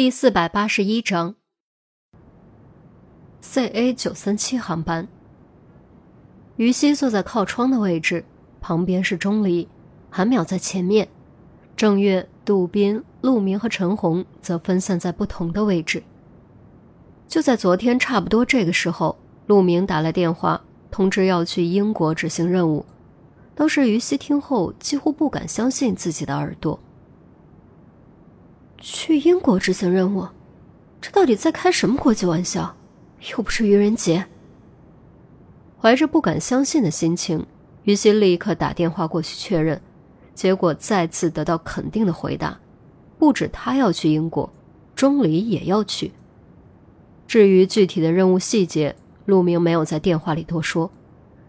第四百八十一章，CA 九三七航班。于西坐在靠窗的位置，旁边是钟离，韩淼在前面，郑月、杜斌、陆明和陈红则分散在不同的位置。就在昨天差不多这个时候，陆明打来电话，通知要去英国执行任务。当时于西听后几乎不敢相信自己的耳朵。去英国执行任务，这到底在开什么国际玩笑？又不是愚人节。怀着不敢相信的心情，于心立刻打电话过去确认，结果再次得到肯定的回答：不止他要去英国，钟离也要去。至于具体的任务细节，陆明没有在电话里多说。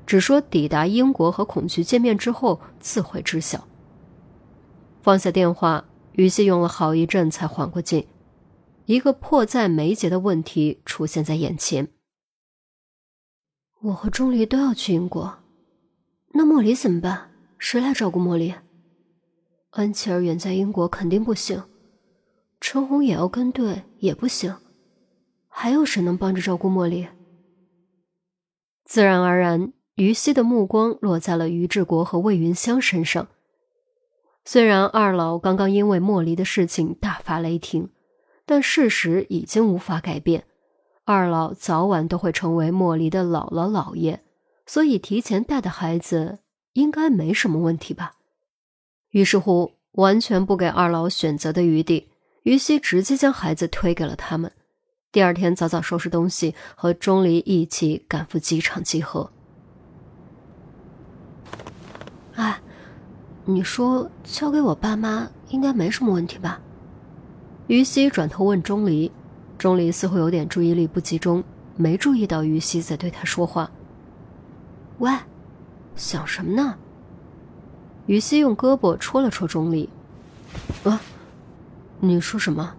只说抵达英国和孔雀见面之后自会知晓。放下电话，于西用了好一阵才缓过劲，一个迫在眉睫的问题出现在眼前：我和钟离都要去英国，那莫离怎么办？谁来照顾莫离？安琪儿远在英国肯定不行，陈红也要跟队也不行，还有谁能帮着照顾莫离？自然而然。于西的目光落在了于志国和魏云香身上。虽然二老刚刚因为莫离的事情大发雷霆，但事实已经无法改变，二老早晚都会成为莫离的姥姥姥爷，所以提前带的孩子应该没什么问题吧。于是乎，完全不给二老选择的余地，于西直接将孩子推给了他们。第二天早早收拾东西，和钟离一起赶赴机场集合。哎，你说交给我爸妈应该没什么问题吧？于西转头问钟离，钟离似乎有点注意力不集中，没注意到于西在对他说话。喂，想什么呢？于西用胳膊戳了戳钟离。啊，你说什么？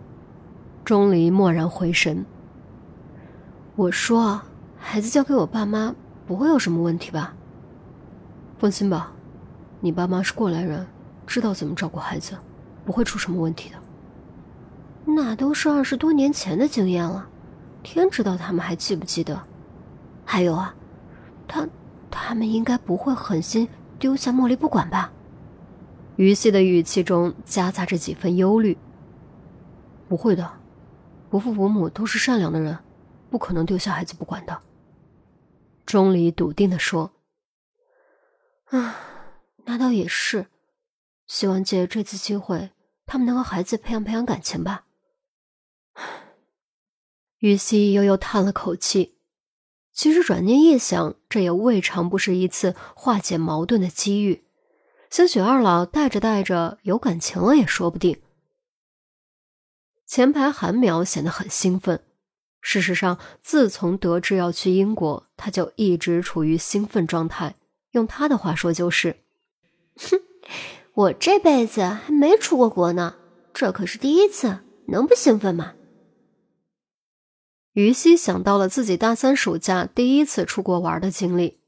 钟离蓦然回神。我说，孩子交给我爸妈不会有什么问题吧？放心吧。你爸妈是过来人，知道怎么照顾孩子，不会出什么问题的。那都是二十多年前的经验了，天知道他们还记不记得。还有啊，他他们应该不会狠心丢下茉莉不管吧？于西的语气中夹杂着几分忧虑。不会的，伯父伯母都是善良的人，不可能丢下孩子不管的。钟离笃定的说。啊。那倒也是，希望借这次机会，他们能和孩子培养培养感情吧。于西悠悠叹了口气，其实转念一想，这也未尝不是一次化解矛盾的机遇。兴许二老带着带着有感情了也说不定。前排韩苗显得很兴奋，事实上，自从得知要去英国，他就一直处于兴奋状态。用他的话说，就是。哼，我这辈子还没出过国呢，这可是第一次，能不兴奋吗？于西想到了自己大三暑假第一次出国玩的经历，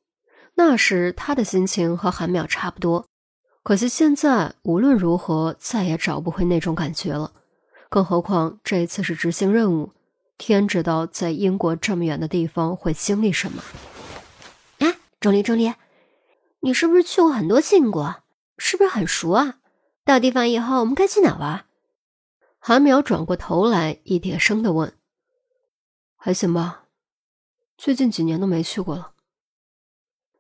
那时他的心情和韩淼差不多。可惜现在无论如何再也找不回那种感觉了，更何况这次是执行任务，天知道在英国这么远的地方会经历什么。哎，钟离，钟离。你是不是去过很多次英国？是不是很熟啊？到地方以后，我们该去哪玩？韩淼转过头来，一叠声的问：“还行吧，最近几年都没去过了。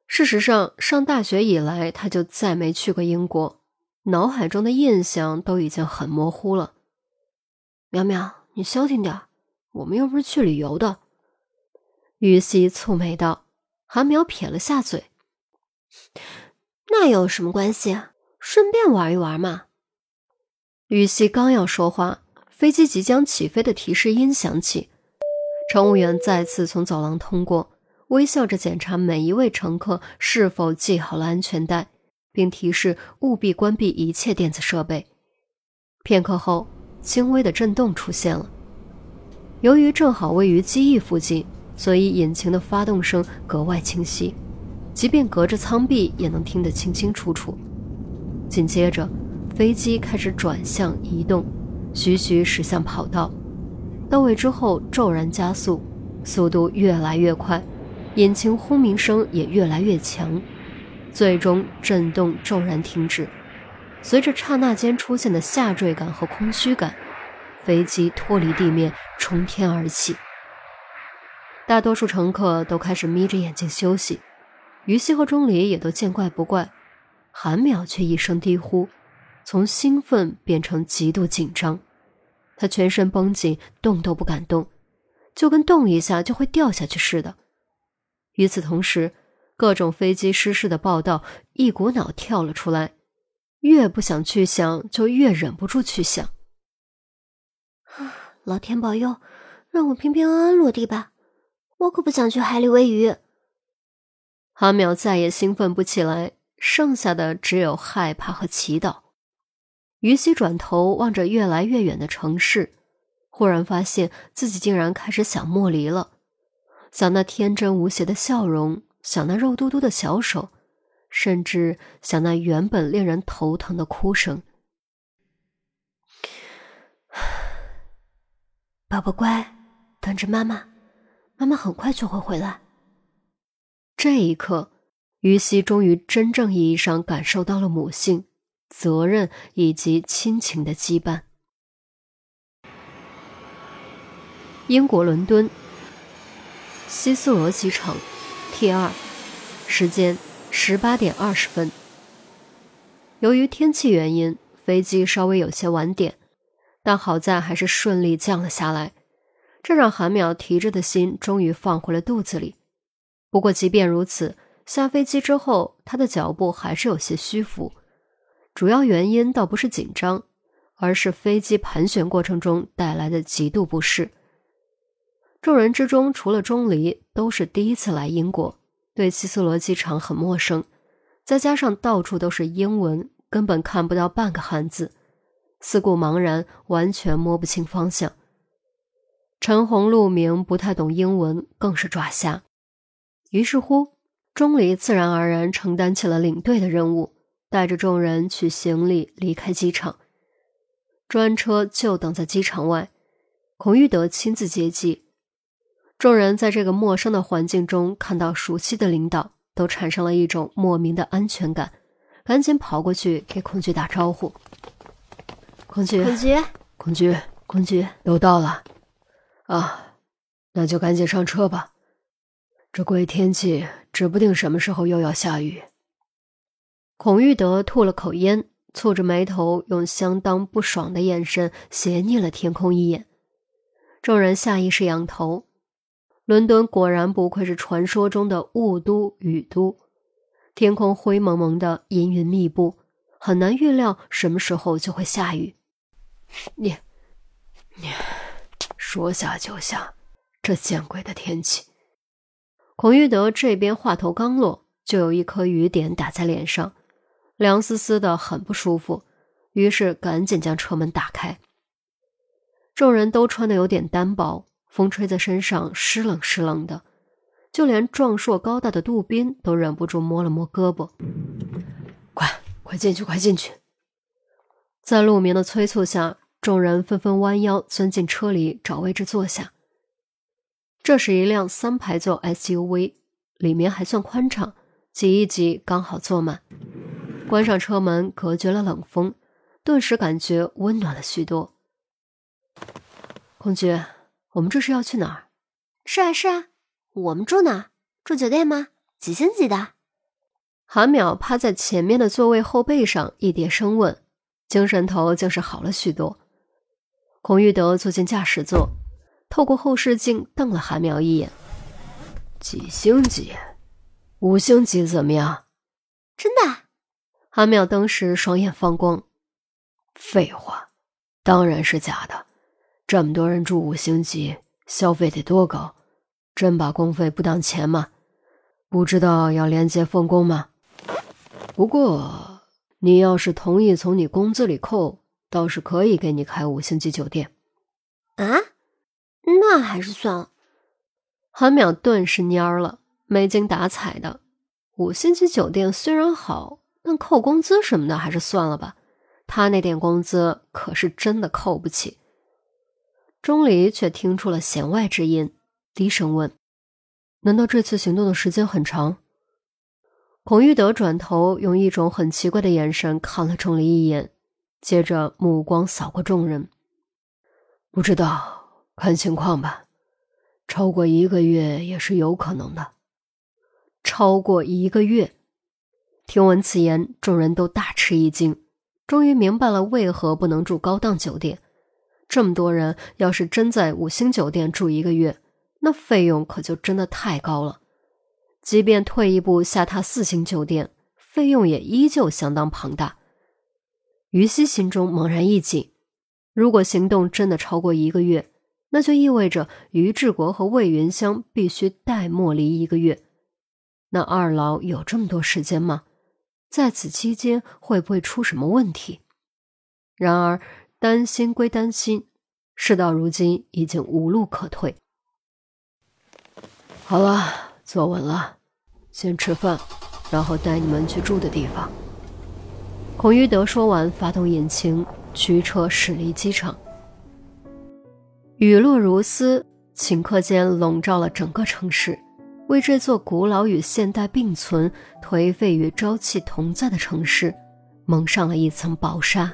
事实上，上大学以来，他就再没去过英国，脑海中的印象都已经很模糊了。”淼淼，你消停点，我们又不是去旅游的。”于西蹙眉道。韩淼撇了下嘴。那有什么关系？顺便玩一玩嘛。雨熙刚要说话，飞机即将起飞的提示音响起，乘务员再次从走廊通过，微笑着检查每一位乘客是否系好了安全带，并提示务必关闭一切电子设备。片刻后，轻微的震动出现了。由于正好位于机翼附近，所以引擎的发动声格外清晰。即便隔着舱壁，也能听得清清楚楚。紧接着，飞机开始转向移动，徐徐驶向跑道，到位之后骤然加速，速度越来越快，引擎轰鸣声也越来越强，最终震动骤然停止。随着刹那间出现的下坠感和空虚感，飞机脱离地面，冲天而起。大多数乘客都开始眯着眼睛休息，于西和钟离也都见怪不怪，韩淼却一声低呼，从兴奋变成极度紧张。他全身绷紧，动都不敢动，就跟动一下就会掉下去似的。与此同时，各种飞机失事的报道一股脑跳了出来，越不想去想，就越忍不住去想。老天保佑，让我平平安安落地吧！我可不想去海里喂鱼。韩淼再也兴奋不起来，剩下的只有害怕和祈祷。于西转头望着越来越远的城市，忽然发现自己竟然开始想莫离了，想那天真无邪的笑容，想那肉嘟嘟的小手，甚至想那原本令人头疼的哭声。宝宝乖，等着妈妈，妈妈很快就会回来。这一刻，于西终于真正意义上感受到了母性。责任以及亲情的羁绊。英国伦敦希斯罗机场 T 二，时间十八点二十分。由于天气原因，飞机稍微有些晚点，但好在还是顺利降了下来，这让韩淼提着的心终于放回了肚子里。不过，即便如此，下飞机之后，他的脚步还是有些虚浮。主要原因倒不是紧张，而是飞机盘旋过程中带来的极度不适。众人之中，除了钟离，都是第一次来英国，对希斯罗机场很陌生。再加上到处都是英文，根本看不到半个汉字，四顾茫然，完全摸不清方向。陈红、陆明不太懂英文，更是抓瞎。于是乎，钟离自然而然承担起了领队的任务。带着众人取行李离开机场，专车就等在机场外。孔玉德亲自接机。众人在这个陌生的环境中看到熟悉的领导，都产生了一种莫名的安全感，赶紧跑过去给孔局打招呼。孔局，孔局，孔局，孔局，都到了。啊，那就赶紧上车吧。这鬼天气，指不定什么时候又要下雨。孔玉德吐了口烟，蹙着眉头，用相当不爽的眼神斜睨了天空一眼。众人下意识仰头。伦敦果然不愧是传说中的雾都雨都，天空灰蒙蒙的，阴云密布，很难预料什么时候就会下雨。你，你，说下就下，这见鬼的天气！孔玉德这边话头刚落，就有一颗雨点打在脸上。凉丝丝的，很不舒服，于是赶紧将车门打开。众人都穿的有点单薄，风吹在身上湿冷湿冷的，就连壮硕高大的杜宾都忍不住摸了摸胳膊：“快，快进去，快进去！”在陆明的催促下，众人纷纷弯腰钻进车里，找位置坐下。这是一辆三排座 SUV，里面还算宽敞，挤一挤刚好坐满。关上车门，隔绝了冷风，顿时感觉温暖了许多。孔局，我们这是要去哪儿？是啊，是啊，我们住哪？住酒店吗？几星级的？韩淼趴在前面的座位后背上，一叠声问，精神头竟是好了许多。孔玉德坐进驾驶座，透过后视镜瞪了韩淼一眼：“几星级？五星级怎么样？真的？”韩淼当时双眼放光，废话，当然是假的。这么多人住五星级，消费得多高？真把公费不当钱吗？不知道要廉洁奉公吗？不过，你要是同意从你工资里扣，倒是可以给你开五星级酒店。啊？那还是算了。韩淼顿时蔫了，没精打采的。五星级酒店虽然好。但扣工资什么的还是算了吧，他那点工资可是真的扣不起。钟离却听出了弦外之音，低声问：“难道这次行动的时间很长？”孔玉德转头用一种很奇怪的眼神看了钟离一眼，接着目光扫过众人：“不知道，看情况吧。超过一个月也是有可能的。超过一个月。”听闻此言，众人都大吃一惊，终于明白了为何不能住高档酒店。这么多人，要是真在五星酒店住一个月，那费用可就真的太高了。即便退一步下榻四星酒店，费用也依旧相当庞大。于西心中猛然一紧，如果行动真的超过一个月，那就意味着于志国和魏云香必须待莫离一个月。那二老有这么多时间吗？在此期间会不会出什么问题？然而担心归担心，事到如今已经无路可退。好了，坐稳了，先吃饭，然后带你们去住的地方。孔玉德说完，发动引擎，驱车驶离机场。雨落如丝，顷刻间笼罩了整个城市。为这座古老与现代并存、颓废与朝气同在的城市蒙上了一层薄纱。